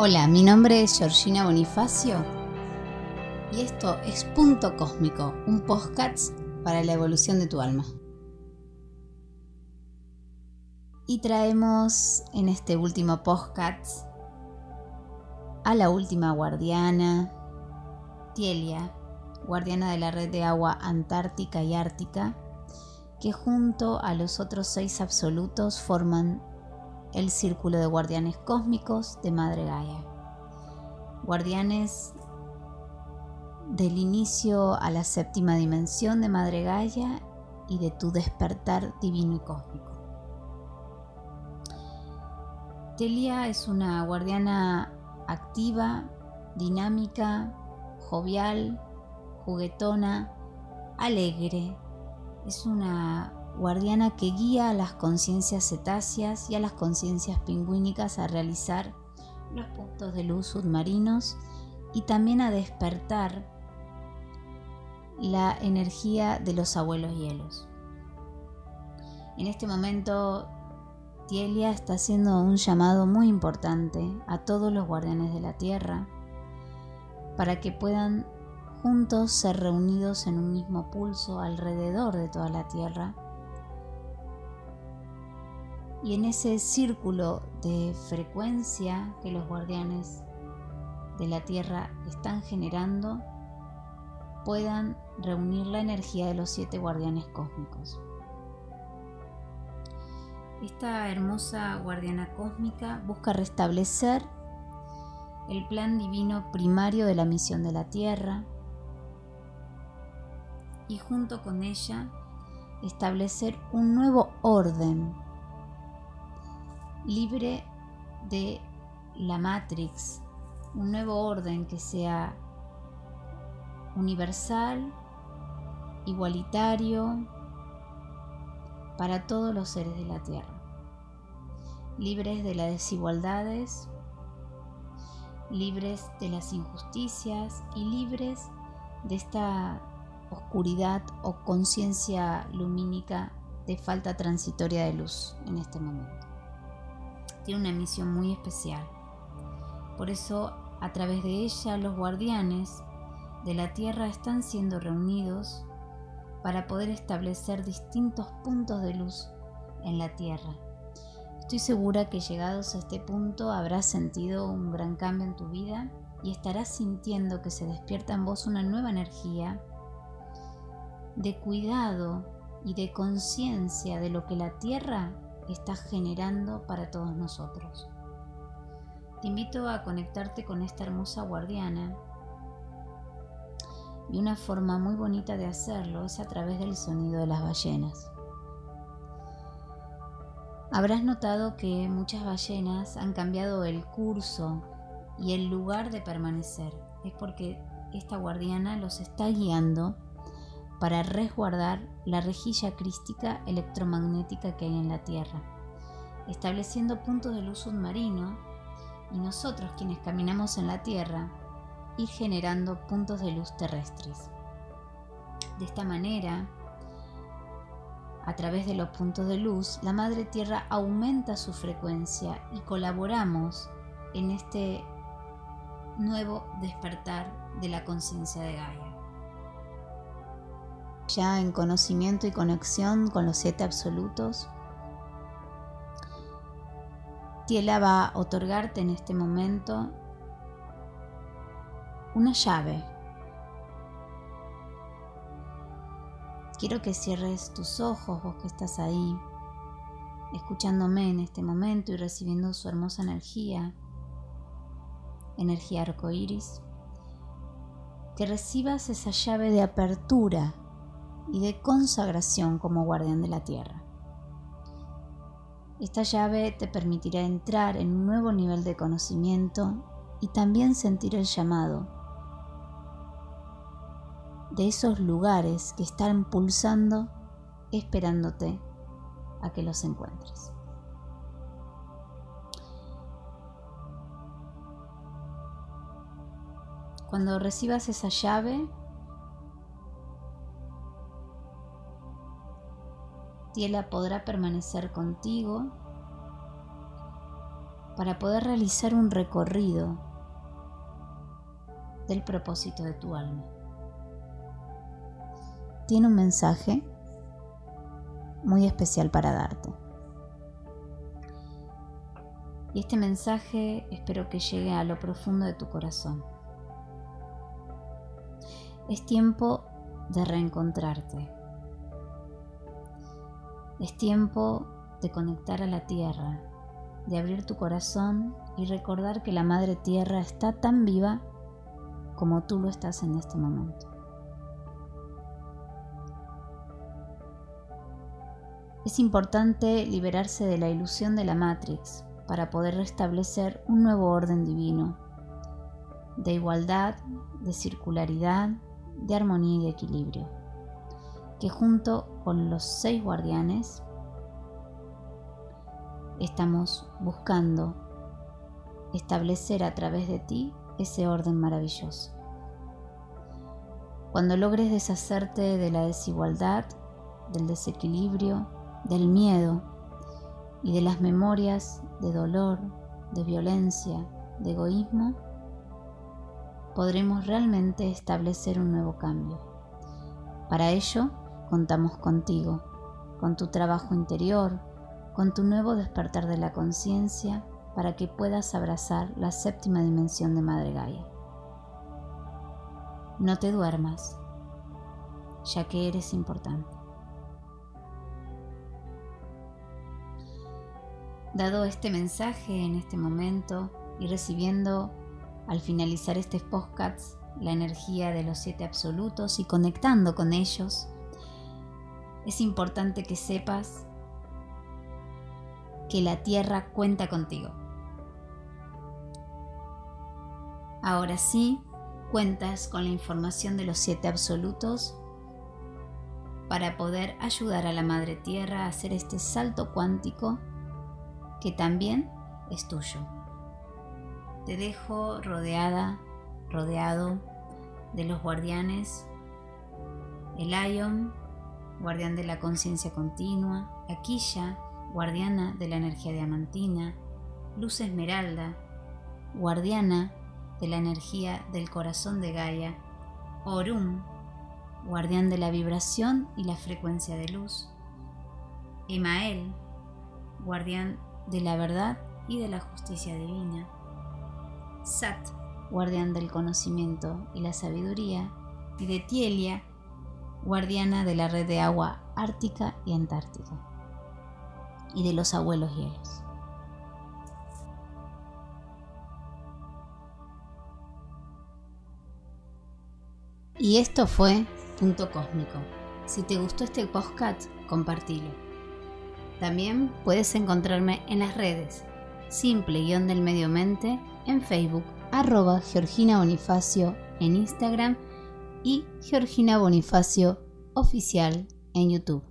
Hola, mi nombre es Georgina Bonifacio y esto es Punto Cósmico, un podcast para la evolución de tu alma. Y traemos en este último podcast a la última guardiana, Tielia, guardiana de la red de agua antártica y ártica, que junto a los otros seis absolutos forman el círculo de guardianes cósmicos de Madre Gaia. Guardianes del inicio a la séptima dimensión de Madre Gaia y de tu despertar divino y cósmico. Telia es una guardiana activa, dinámica, jovial, juguetona, alegre. Es una guardiana que guía a las conciencias cetáceas y a las conciencias pingüínicas a realizar los puntos de luz submarinos y también a despertar la energía de los abuelos hielos. En este momento, Tielia está haciendo un llamado muy importante a todos los guardianes de la Tierra para que puedan juntos ser reunidos en un mismo pulso alrededor de toda la Tierra y en ese círculo de frecuencia que los guardianes de la Tierra están generando puedan reunir la energía de los siete guardianes cósmicos. Esta hermosa guardiana cósmica busca restablecer el plan divino primario de la misión de la Tierra y junto con ella establecer un nuevo orden libre de la Matrix, un nuevo orden que sea universal, igualitario para todos los seres de la Tierra, libres de las desigualdades, libres de las injusticias y libres de esta oscuridad o conciencia lumínica de falta transitoria de luz en este momento tiene una misión muy especial. Por eso, a través de ella, los guardianes de la Tierra están siendo reunidos para poder establecer distintos puntos de luz en la Tierra. Estoy segura que llegados a este punto habrás sentido un gran cambio en tu vida y estarás sintiendo que se despierta en vos una nueva energía de cuidado y de conciencia de lo que la Tierra estás generando para todos nosotros. Te invito a conectarte con esta hermosa guardiana y una forma muy bonita de hacerlo es a través del sonido de las ballenas. Habrás notado que muchas ballenas han cambiado el curso y el lugar de permanecer. Es porque esta guardiana los está guiando para resguardar la rejilla crística electromagnética que hay en la Tierra, estableciendo puntos de luz submarino y nosotros quienes caminamos en la Tierra ir generando puntos de luz terrestres. De esta manera, a través de los puntos de luz, la Madre Tierra aumenta su frecuencia y colaboramos en este nuevo despertar de la conciencia de Gaia ya en conocimiento y conexión con los siete absolutos. Tiela va a otorgarte en este momento una llave. Quiero que cierres tus ojos, vos que estás ahí, escuchándome en este momento y recibiendo su hermosa energía, energía arcoíris. Que recibas esa llave de apertura y de consagración como guardián de la tierra. Esta llave te permitirá entrar en un nuevo nivel de conocimiento y también sentir el llamado de esos lugares que están pulsando esperándote a que los encuentres. Cuando recibas esa llave, Tiela podrá permanecer contigo para poder realizar un recorrido del propósito de tu alma. Tiene un mensaje muy especial para darte. Y este mensaje espero que llegue a lo profundo de tu corazón. Es tiempo de reencontrarte. Es tiempo de conectar a la tierra, de abrir tu corazón y recordar que la Madre Tierra está tan viva como tú lo estás en este momento. Es importante liberarse de la ilusión de la Matrix para poder restablecer un nuevo orden divino, de igualdad, de circularidad, de armonía y de equilibrio, que junto con los seis guardianes estamos buscando establecer a través de ti ese orden maravilloso. Cuando logres deshacerte de la desigualdad, del desequilibrio, del miedo y de las memorias de dolor, de violencia, de egoísmo, podremos realmente establecer un nuevo cambio. Para ello, contamos contigo, con tu trabajo interior, con tu nuevo despertar de la conciencia para que puedas abrazar la séptima dimensión de Madre Gaia. No te duermas, ya que eres importante. Dado este mensaje en este momento y recibiendo al finalizar este podcast la energía de los siete absolutos y conectando con ellos, es importante que sepas que la tierra cuenta contigo. Ahora sí, cuentas con la información de los siete absolutos para poder ayudar a la Madre Tierra a hacer este salto cuántico que también es tuyo. Te dejo rodeada, rodeado de los guardianes, el Ion, guardián de la conciencia continua, Aquilla, guardiana de la energía diamantina, Luz Esmeralda, guardiana de la energía del corazón de Gaia, Orum, guardián de la vibración y la frecuencia de luz, Emael, guardián de la verdad y de la justicia divina, Sat, guardián del conocimiento y la sabiduría, y de Tielia, guardiana de la red de agua ártica y antártica, y de los abuelos hielos. Y esto fue Punto Cósmico. Si te gustó este podcast, compartilo. También puedes encontrarme en las redes simple guion del medio mente en Facebook, arroba Georgina Bonifacio en Instagram y Georgina Bonifacio oficial en YouTube.